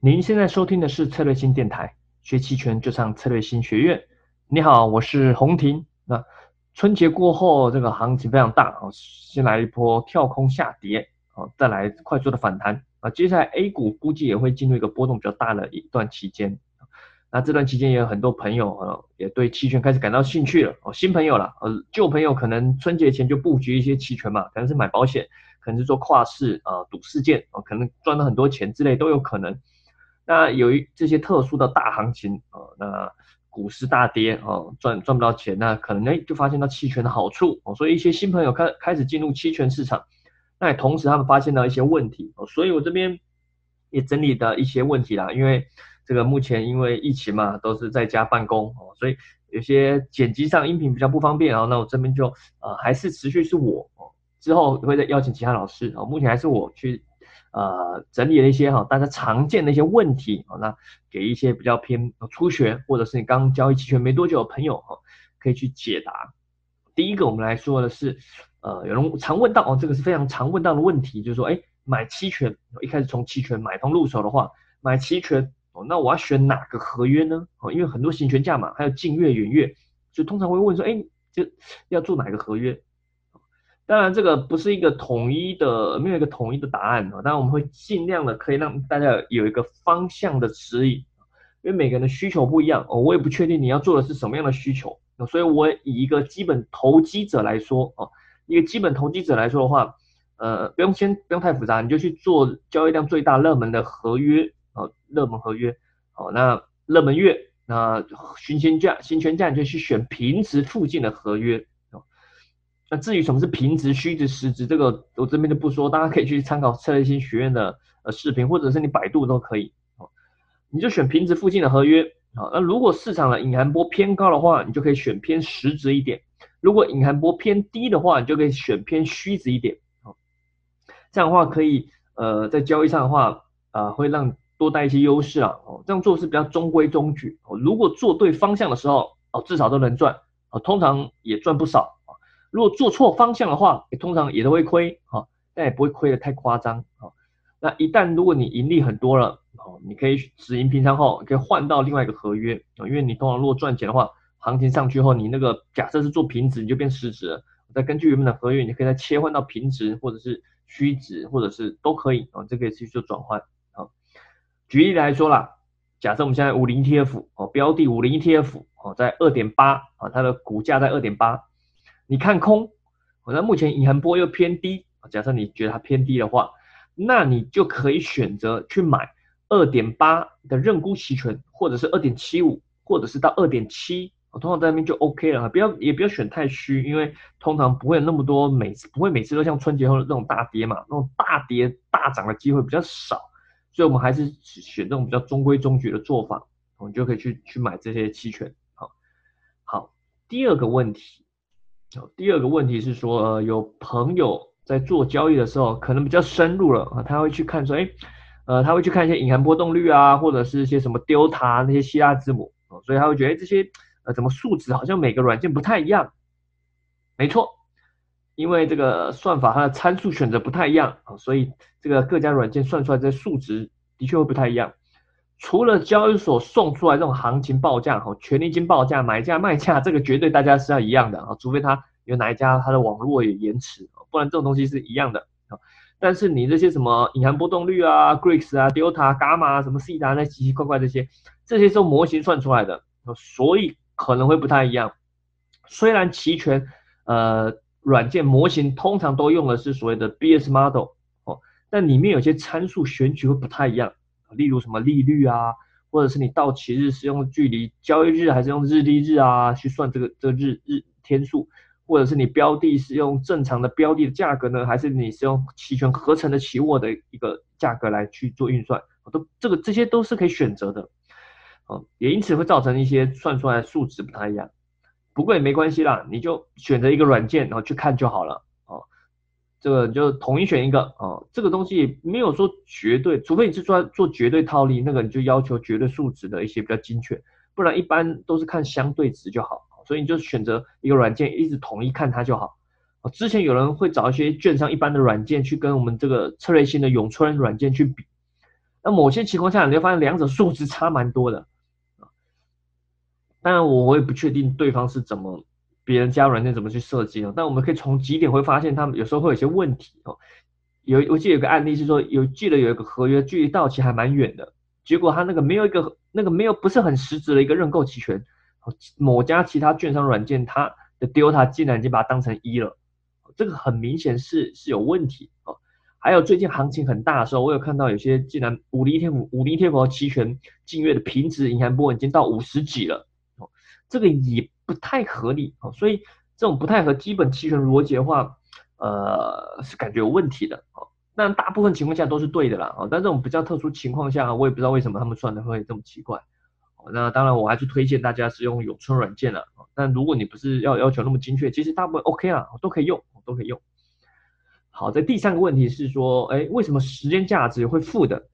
您现在收听的是策略新电台，学期权就上策略新学院。你好，我是洪婷。那春节过后，这个行情非常大啊，先来一波跳空下跌啊，再来快速的反弹啊，接下来 A 股估计也会进入一个波动比较大的一段期间。那这段期间也有很多朋友啊，也对期权开始感到兴趣了哦，新朋友了，呃，旧朋友可能春节前就布局一些期权嘛，可能是买保险，可能是做跨市啊，赌事件啊，可能赚了很多钱之类都有可能。那由于这些特殊的大行情啊，那股市大跌啊，赚赚不到钱，那可能哎就发现到期权的好处哦，所以一些新朋友开开始进入期权市场，那也同时他们发现到一些问题哦，所以我这边也整理的一些问题啦，因为。这个目前因为疫情嘛，都是在家办公哦，所以有些剪辑上音频比较不方便哦。那我这边就呃还是持续是我哦，之后会再邀请其他老师哦。目前还是我去呃整理了一些哈大家常见的一些问题哦，那给一些比较偏初学或者是你刚交易期权没多久的朋友哈，可以去解答。第一个我们来说的是呃有人常问到哦，这个是非常常问到的问题，就是说哎买期权一开始从期权买方入手的话，买期权哦。那我要选哪个合约呢？哦，因为很多行权价嘛，还有近月、远月，就通常会问说，哎，就要做哪个合约？当然，这个不是一个统一的，没有一个统一的答案啊。当然，我们会尽量的可以让大家有一个方向的指引，因为每个人的需求不一样。我也不确定你要做的是什么样的需求，所以我以一个基本投机者来说哦，一个基本投机者来说的话，呃，不用先不用太复杂，你就去做交易量最大、热门的合约。哦，热门合约，哦，那热门月，那新权价、行权价你就去选平值附近的合约，那至于什么是平值、虚值、实值，这个我这边就不说，大家可以去参考策略新学院的呃视频，或者是你百度都可以，哦，你就选平值附近的合约，啊，那如果市场的隐含波偏高的话，你就可以选偏实值一点；如果隐含波偏低的话，你就可以选偏虚值一点，哦，这样的话可以呃在交易上的话，啊会让多带一些优势啊，哦，这样做是比较中规中矩哦。如果做对方向的时候，哦，至少都能赚，哦，通常也赚不少。如果做错方向的话，通常也都会亏，哈，但也不会亏得太夸张，啊。那一旦如果你盈利很多了，哦，你可以止盈平仓后，可以换到另外一个合约，啊，因为你通常如果赚钱的话，行情上去后，你那个假设是做平值，你就变实值了，再根据原本的合约，你可以再切换到平值或者是虚值，或者是都可以，啊，这个也是做转换啊。举例来说啦，假设我们现在五零 ETF 哦，标的五零 ETF 哦，在二点八啊，它的股价在二点八，你看空，我那目前隐含波又偏低假设你觉得它偏低的话，那你就可以选择去买二点八的认沽期权，或者是二点七五，或者是到二点七，通常在那边就 OK 了，不要也不要选太虚，因为通常不会有那么多每次不会每次都像春节后那种大跌嘛，那种大跌大涨的机会比较少。所以，我们还是选这种比较中规中矩的做法，我们就可以去去买这些期权。好，好，第二个问题，第二个问题是说，呃有朋友在做交易的时候，可能比较深入了啊，他会去看说，哎，呃，他会去看一些隐含波动率啊，或者是一些什么 delta 那些希腊字母啊，所以他会觉得，这些呃，怎么数值好像每个软件不太一样？没错。因为这个算法它的参数选择不太一样啊，所以这个各家软件算出来这数值的确会不太一样。除了交易所送出来这种行情报价哈，权利金报价、买价卖价，这个绝对大家是要一样的啊，除非它有哪一家它的网络有延迟，不然这种东西是一样的啊。但是你这些什么隐含波动率啊、Greeks 啊、Delta、Gamma 啊、什么 C 达那奇奇怪怪这些，这些是模型算出来的，所以可能会不太一样。虽然期权呃。软件模型通常都用的是所谓的 BS model 哦，但里面有些参数选取会不太一样，例如什么利率啊，或者是你到期日是用距离交易日还是用日历日啊去算这个这日日天数，或者是你标的是用正常的标的的价格呢，还是你是用期权合成的期货的一个价格来去做运算，都这个这些都是可以选择的，哦，也因此会造成一些算出来的数值不太一样。不过也没关系啦，你就选择一个软件，然后去看就好了。这个就统一选一个哦。这个东西没有说绝对，除非你是做做绝对套利，那个你就要求绝对数值的一些比较精确，不然一般都是看相对值就好。所以你就选择一个软件，一直统一看它就好。之前有人会找一些券商一般的软件去跟我们这个策略性的永春软件去比，那某些情况下，你会发现两者数值差蛮多的啊。当然，我我也不确定对方是怎么别人加软件怎么去设计哦。但我们可以从几点会发现，他们有时候会有些问题哦。有我记得有个案例是说，有记得有一个合约距离到期还蛮远的，结果他那个没有一个那个没有不是很实质的一个认购期权，某家其他券商软件它的 delta 竟然已经把它当成一了。这个很明显是是有问题哦。还有最近行情很大的时候，我有看到有些竟然五零天五零天博期权近月的平值银行波已经到五十几了哦，这个也不太合理哦。所以这种不太合基本期权逻辑的话，呃，是感觉有问题的哦。那大部分情况下都是对的啦哦，但这种比较特殊情况下，我也不知道为什么他们算的会这么奇怪。那当然，我还是推荐大家使用永春软件了。但如果你不是要要求那么精确，其实大部分 OK 啦，都可以用，都可以用。好，在第三个问题是说，哎，为什么时间价值会负的？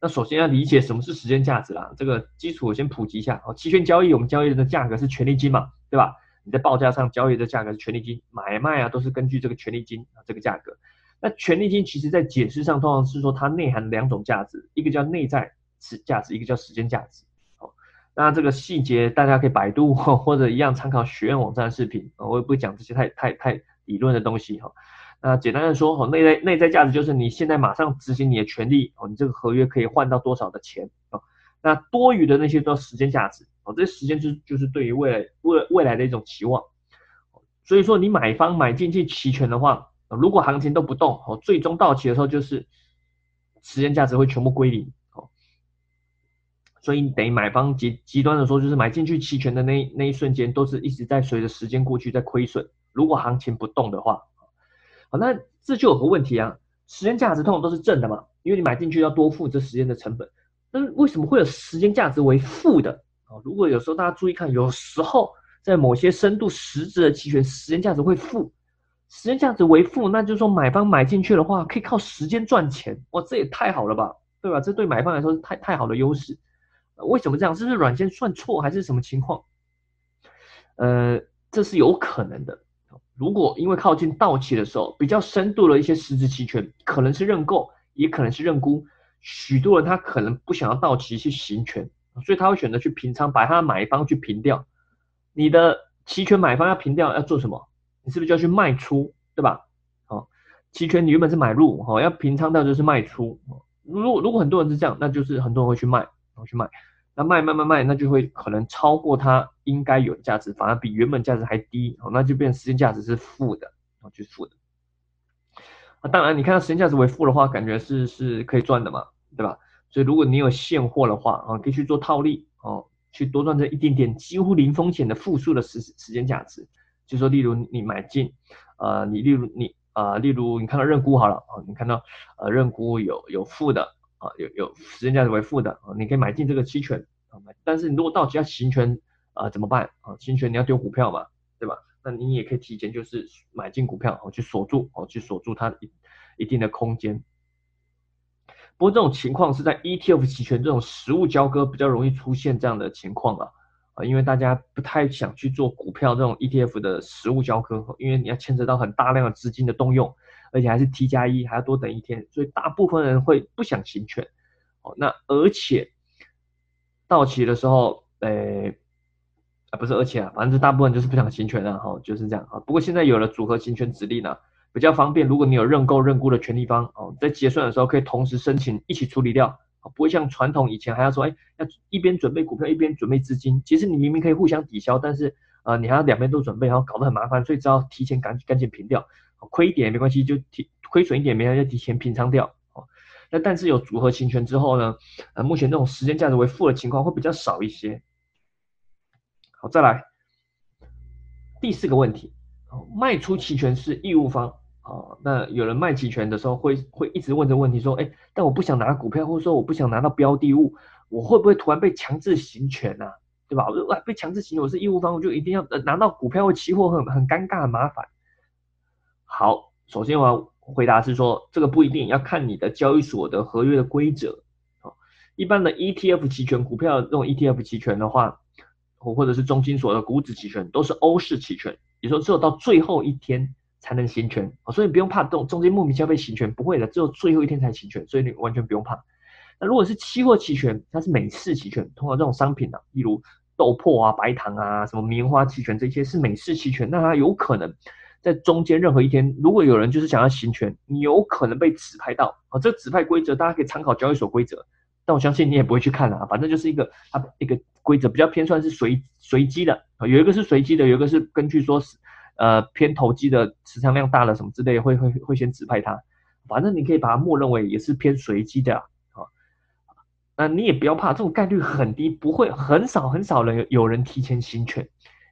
那首先要理解什么是时间价值啦。这个基础我先普及一下。哦，期权交易我们交易的价格是权利金嘛，对吧？你在报价上交易的价格是权利金，买卖啊都是根据这个权利金啊这个价格。那权利金其实在解释上通常是说它内含两种价值，一个叫内在。价值，一个叫时间价值。好，那这个细节大家可以百度或者一样参考学院网站的视频啊，我也不会讲这些太太太理论的东西哈。那简单的说，哦，内在内在价值就是你现在马上执行你的权利哦，你这个合约可以换到多少的钱啊？那多余的那些叫时间价值哦，这时间就就是对于未来未未来的一种期望。所以说，你买方买进去期权的话，如果行情都不动哦，最终到期的时候就是时间价值会全部归零。哦所以等于买方极极端的说，就是买进去期权的那那一瞬间，都是一直在随着时间过去在亏损。如果行情不动的话，好，那这就有个问题啊，时间价值通常都是正的嘛，因为你买进去要多付这时间的成本。那为什么会有时间价值为负的啊？如果有时候大家注意看，有时候在某些深度实质的期权，时间价值会负，时间价值为负，那就是说买方买进去的话，可以靠时间赚钱，哇，这也太好了吧，对吧？这对买方来说是太太好的优势。为什么这样？这是软件算错还是什么情况？呃，这是有可能的。如果因为靠近到期的时候，比较深度的一些实质期权，可能是认购，也可能是认沽，许多人他可能不想要到期去行权，所以他会选择去平仓，把他买方去平掉。你的期权买方要平掉，要做什么？你是不是就要去卖出，对吧？好，期权你原本是买入，哈，要平仓掉就是卖出。如果如果很多人是这样，那就是很多人会去卖，然后去卖。那卖卖卖卖，那就会可能超过它应该有的价值，反而比原本价值还低，哦，那就变时间价值是负的，哦，就是负的。那当然，你看到时间价值为负的话，感觉是是可以赚的嘛，对吧？所以如果你有现货的话，啊，可以去做套利，哦，去多赚这一点点几乎零风险的负数的时时间价值。就说例如你买进，呃，你例如你啊，例如你看到认沽好了，啊，你看到呃认沽有有负的。啊，有有时间价值为负的啊，你可以买进这个期权啊，买。但是你如果到期要行权啊，怎么办啊？行权你要丢股票嘛，对吧？那你也可以提前就是买进股票哦，去锁住哦，去锁住它一一定的空间。不过这种情况是在 ETF 期权这种实物交割比较容易出现这样的情况啊啊，因为大家不太想去做股票这种 ETF 的实物交割，因为你要牵扯到很大量的资金的动用。而且还是 T 加一，还要多等一天，所以大部分人会不想行权。哦，那而且到期的时候，诶，啊不是而且啊，反正大部分就是不想行权了，哈，就是这样啊。不过现在有了组合行权指令呢，比较方便。如果你有认购认沽的权利方，哦，在结算的时候可以同时申请一起处理掉，不会像传统以前还要说，哎，要一边准备股票一边准备资金。其实你明明可以互相抵消，但是啊，你还要两边都准备，然后搞得很麻烦，所以只要提前赶赶紧平掉。亏一点没关系，就提亏损一点没关系，就提前平仓掉哦。那但是有组合行权之后呢？呃，目前这种时间价值为负的情况会比较少一些。好，再来第四个问题，卖出期权是义务方啊。那有人卖期权的时候会会一直问这个问题，说，哎，但我不想拿股票，或者说我不想拿到标的物，我会不会突然被强制行权呢？对吧？我被强制行，我是义务方，我就一定要拿到股票或期货，很很尴尬，很麻烦。好，首先我要回答是说，这个不一定要看你的交易所的合约的规则。哦，一般的 ETF 期权股票这种 ETF 期权的话，或者是中金所的股指期权，都是欧式期权，也说只有到最后一天才能行权，所以不用怕中中间莫名其妙被行权，不会的，只有最后一天才行权，所以你完全不用怕。那如果是期货期权，它是美式期权，通常这种商品啊，例如豆粕啊、白糖啊、什么棉花期权这些是美式期权，那它有可能在中间任何一天，如果有人就是想要行权，你有可能被指派到啊。这个指派规则大家可以参考交易所规则，但我相信你也不会去看啊，反正就是一个它一个规则比较偏算是随随机的啊，有一个是随机的，有一个是根据说是呃偏投机的持仓量大了什么之类会会会先指派它，反正你可以把它默认为也是偏随机的啊。那你也不要怕，这种概率很低，不会很少很少人有人提前行权。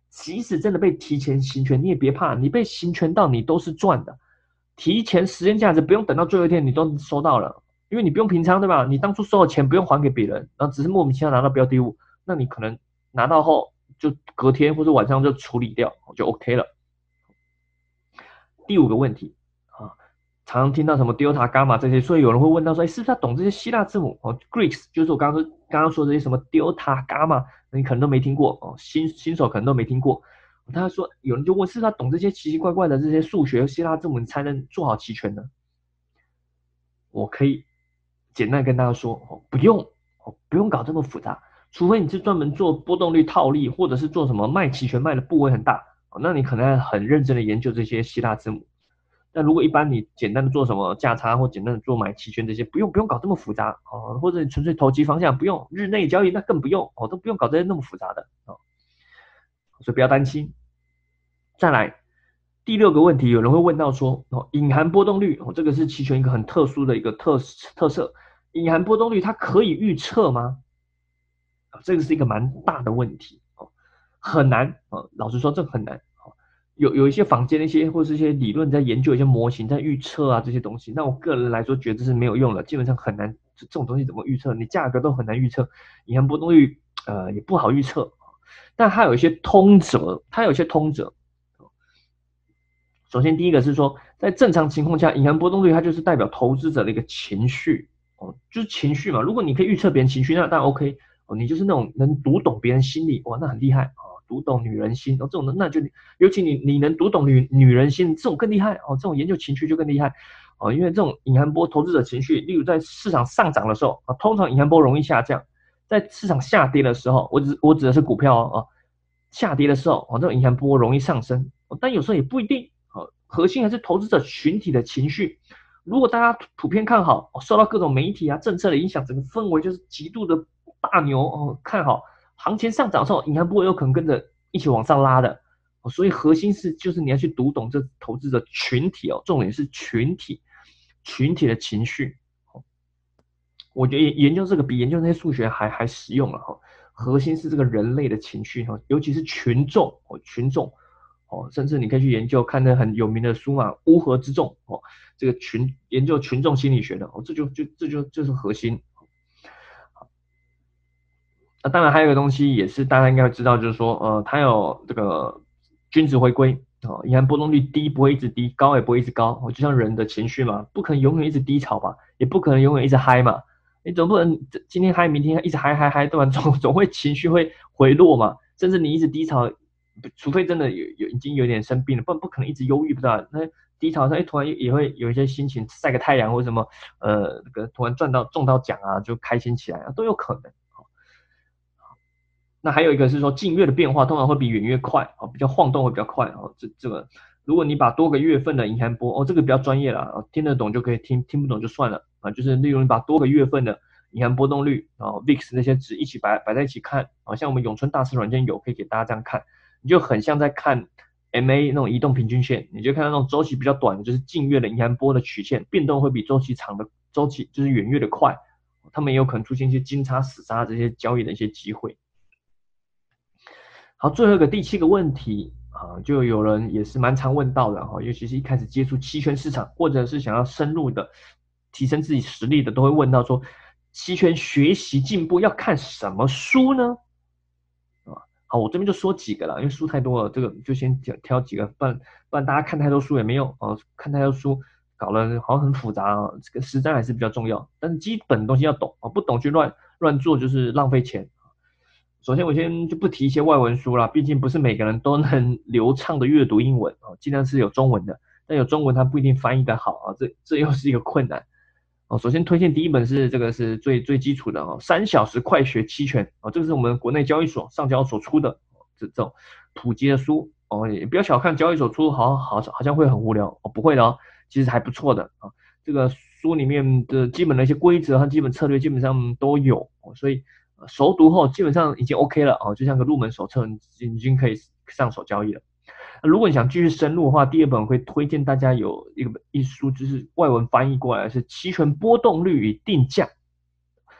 即使真的被提前行权，你也别怕，你被行权到你都是赚的。提前时间价值不用等到最后一天你都收到了，因为你不用平仓，对吧？你当初收的钱不用还给别人，然后只是莫名其妙拿到标的物，那你可能拿到后就隔天或者晚上就处理掉，就 OK 了。第五个问题啊。常常听到什么 delta gamma 这些，所以有人会问到说，哎，是不是要懂这些希腊字母？哦，Greeks 就是我刚刚刚刚说这些什么 delta gamma，你可能都没听过哦，新新手可能都没听过。他说有人就问，是他懂这些奇奇怪怪的这些数学希腊字母，才能做好期权呢？我可以简单跟大家说，哦，不用，哦，不用搞这么复杂，除非你是专门做波动率套利，或者是做什么卖期权卖的部位很大，那你可能很认真的研究这些希腊字母。那如果一般你简单的做什么价差或简单的做买期权这些，不用不用搞这么复杂哦，或者你纯粹投机方向不用日内交易那更不用哦，都不用搞这些那么复杂的哦，所以不要担心。再来第六个问题，有人会问到说哦，隐含波动率哦，这个是期权一个很特殊的一个特特色，隐含波动率它可以预测吗？啊，这个是一个蛮大的问题哦，很难哦，老实说这很难。有有一些坊间的一些或是一些理论在研究一些模型在预测啊这些东西，那我个人来说觉得是没有用的，基本上很难，这种东西怎么预测？你价格都很难预测，隐含波动率呃也不好预测，但它有一些通则，它有一些通则。首先第一个是说，在正常情况下，隐含波动率它就是代表投资者的一个情绪哦，就是情绪嘛。如果你可以预测别人情绪，那当然 OK 哦，你就是那种能读懂别人心理，哇，那很厉害啊。读懂女人心哦，这种的那就尤其你你能读懂女女人心，这种更厉害哦。这种研究情绪就更厉害哦，因为这种隐含波投资者情绪，例如在市场上涨的时候啊，通常隐含波容易下降；在市场下跌的时候，我指我指的是股票哦，下跌的时候哦，这种隐含波容易上升。但有时候也不一定哦，核心还是投资者群体的情绪。如果大家普遍看好，受到各种媒体啊政策的影响，整个氛围就是极度的大牛哦，看好。行情上涨的时候，银行不会有可能跟着一起往上拉的，所以核心是就是你要去读懂这投资者群体哦，重点是群体，群体的情绪。我觉得研究这个比研究那些数学还还实用了哈。核心是这个人类的情绪哈，尤其是群众哦，群众哦，甚至你可以去研究看那很有名的书嘛，《乌合之众》哦，这个群研究群众心理学的哦，这就就这就就是核心。那当然还有一个东西也是大家应该会知道，就是说，呃，它有这个均值回归啊，银行波动率低不会一直低，高也不会一直高，就像人的情绪嘛，不可能永远一直低潮吧，也不可能永远一直嗨嘛，你总不能今天嗨，明天一直嗨嗨嗨，对吧？总总会情绪会回落嘛，甚至你一直低潮，除非真的有有已经有点生病了，不然不可能一直忧郁，不知道那低潮上一突然也会有一些心情，晒个太阳或什么，呃，那个突然赚到中到奖啊，就开心起来啊，都有可能。那还有一个是说，近月的变化通常会比远月快哦，比较晃动会比较快哦。这这个，如果你把多个月份的银行波哦，这个比较专业了，听得懂就可以听，听不懂就算了啊。就是例如你把多个月份的银行波动率啊，VIX 那些值一起摆摆在一起看啊，像我们永春大师软件有可以给大家这样看，你就很像在看 MA 那种移动平均线，你就看到那种周期比较短的，就是近月的银行波的曲线变动会比周期长的周期就是远月的快，他们也有可能出现一些金叉死叉这些交易的一些机会。好，最后一个第七个问题啊，就有人也是蛮常问到的哈，尤其是一开始接触期权市场，或者是想要深入的提升自己实力的，都会问到说，期权学习进步要看什么书呢？啊，好，我这边就说几个了，因为书太多了，这个就先挑挑几个，不然不然大家看太多书也没用啊，看太多书搞了好像很复杂啊，这个实战还是比较重要，但是基本东西要懂啊，不懂去乱乱做就是浪费钱。首先，我先就不提一些外文书了，毕竟不是每个人都能流畅的阅读英文啊，尽量是有中文的。但有中文它不一定翻译的好啊，这这又是一个困难哦。首先推荐第一本是这个是最最基础的哦，《三小时快学期权》哦，这个是我们国内交易所上交所出的这这种普及的书哦，也不要小看交易所出，好好好像会很无聊哦，不会的哦，其实还不错的啊。这个书里面的基本的一些规则和基本策略基本上都有，所以熟读后基本上已经 OK 了哦，就像个入门手册，已经可以上手交易了。如果你想继续深入的话，第二本会推荐大家有一个一书，就是外文翻译过来是《期权波动率与定价》，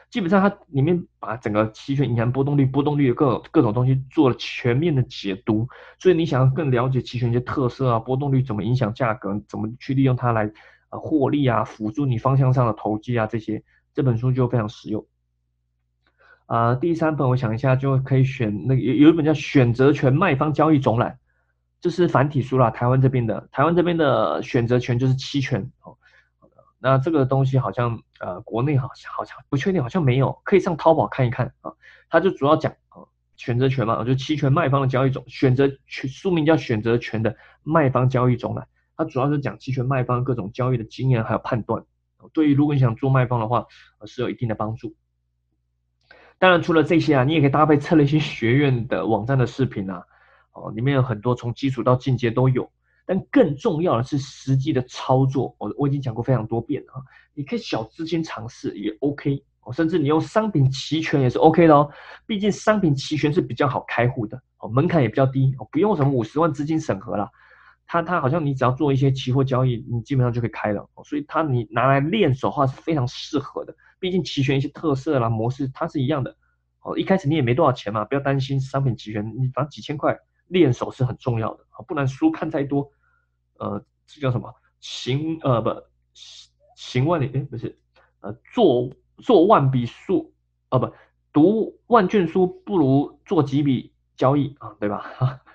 基本上它里面把整个期权银行波动率、波动率的各种各种东西做了全面的解读。所以你想要更了解期权一些特色啊，波动率怎么影响价格，怎么去利用它来呃获利啊，辅助你方向上的投机啊这些，这本书就非常实用。啊，第三本我想一下就可以选那有有一本叫《选择权卖方交易总览》。这是繁体书啦，台湾这边的，台湾这边的选择权就是期权哦。那这个东西好像呃，国内好像好像不确定，好像没有，可以上淘宝看一看啊。它就主要讲啊选择权嘛，就期权卖方的交易总选择权，书名叫选择权的卖方交易总览。它主要是讲期权卖方各种交易的经验还有判断。对于如果你想做卖方的话，是有一定的帮助。当然除了这些啊，你也可以搭配策略性学院的网站的视频啊。哦，里面有很多从基础到进阶都有，但更重要的是实际的操作。我我已经讲过非常多遍了啊，你可以小资金尝试也 OK 哦，甚至你用商品期权也是 OK 的哦。毕竟商品期权是比较好开户的哦，门槛也比较低哦，不用什么五十万资金审核了。它它好像你只要做一些期货交易，你基本上就可以开了哦。所以它你拿来练手的话是非常适合的。毕竟期权一些特色啦模式它是一样的哦。一开始你也没多少钱嘛，不要担心商品期权，你反正几千块。练手是很重要的啊，不然书看太多，呃，这叫什么？行呃不行万里哎不是，呃做做万笔书啊不读万卷书不如做几笔交易啊，对吧？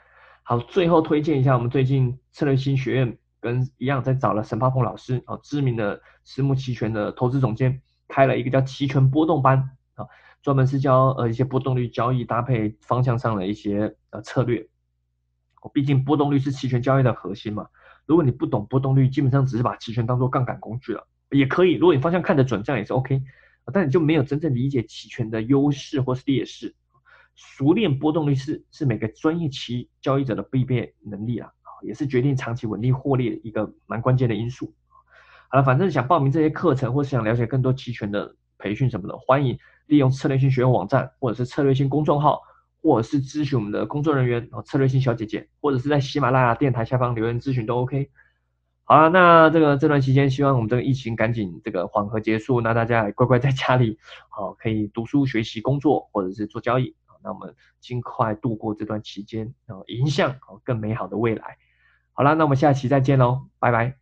好，最后推荐一下我们最近策略新学院跟一样在找了沈发鹏老师啊，知名的私募期权的投资总监，开了一个叫期权波动班啊，专门是教呃一些波动率交易搭配方向上的一些呃策略。毕竟波动率是期权交易的核心嘛。如果你不懂波动率，基本上只是把期权当做杠杆工具了，也可以。如果你方向看得准，这样也是 OK。但你就没有真正理解期权的优势或是劣势。熟练波动率是是每个专业期交易者的必备能力啊，也是决定长期稳定获利的一个蛮关键的因素。好了，反正想报名这些课程，或是想了解更多期权的培训什么的，欢迎利用策略性学院网站或者是策略性公众号。或者是咨询我们的工作人员哦，策略性小姐姐，或者是在喜马拉雅电台下方留言咨询都 OK。好了，那这个这段期间，希望我们这个疫情赶紧这个缓和结束，那大家也乖乖在家里，好可以读书学习、工作或者是做交易那我们尽快度过这段期间，然后迎向更美好的未来。好了，那我们下期再见喽，拜拜。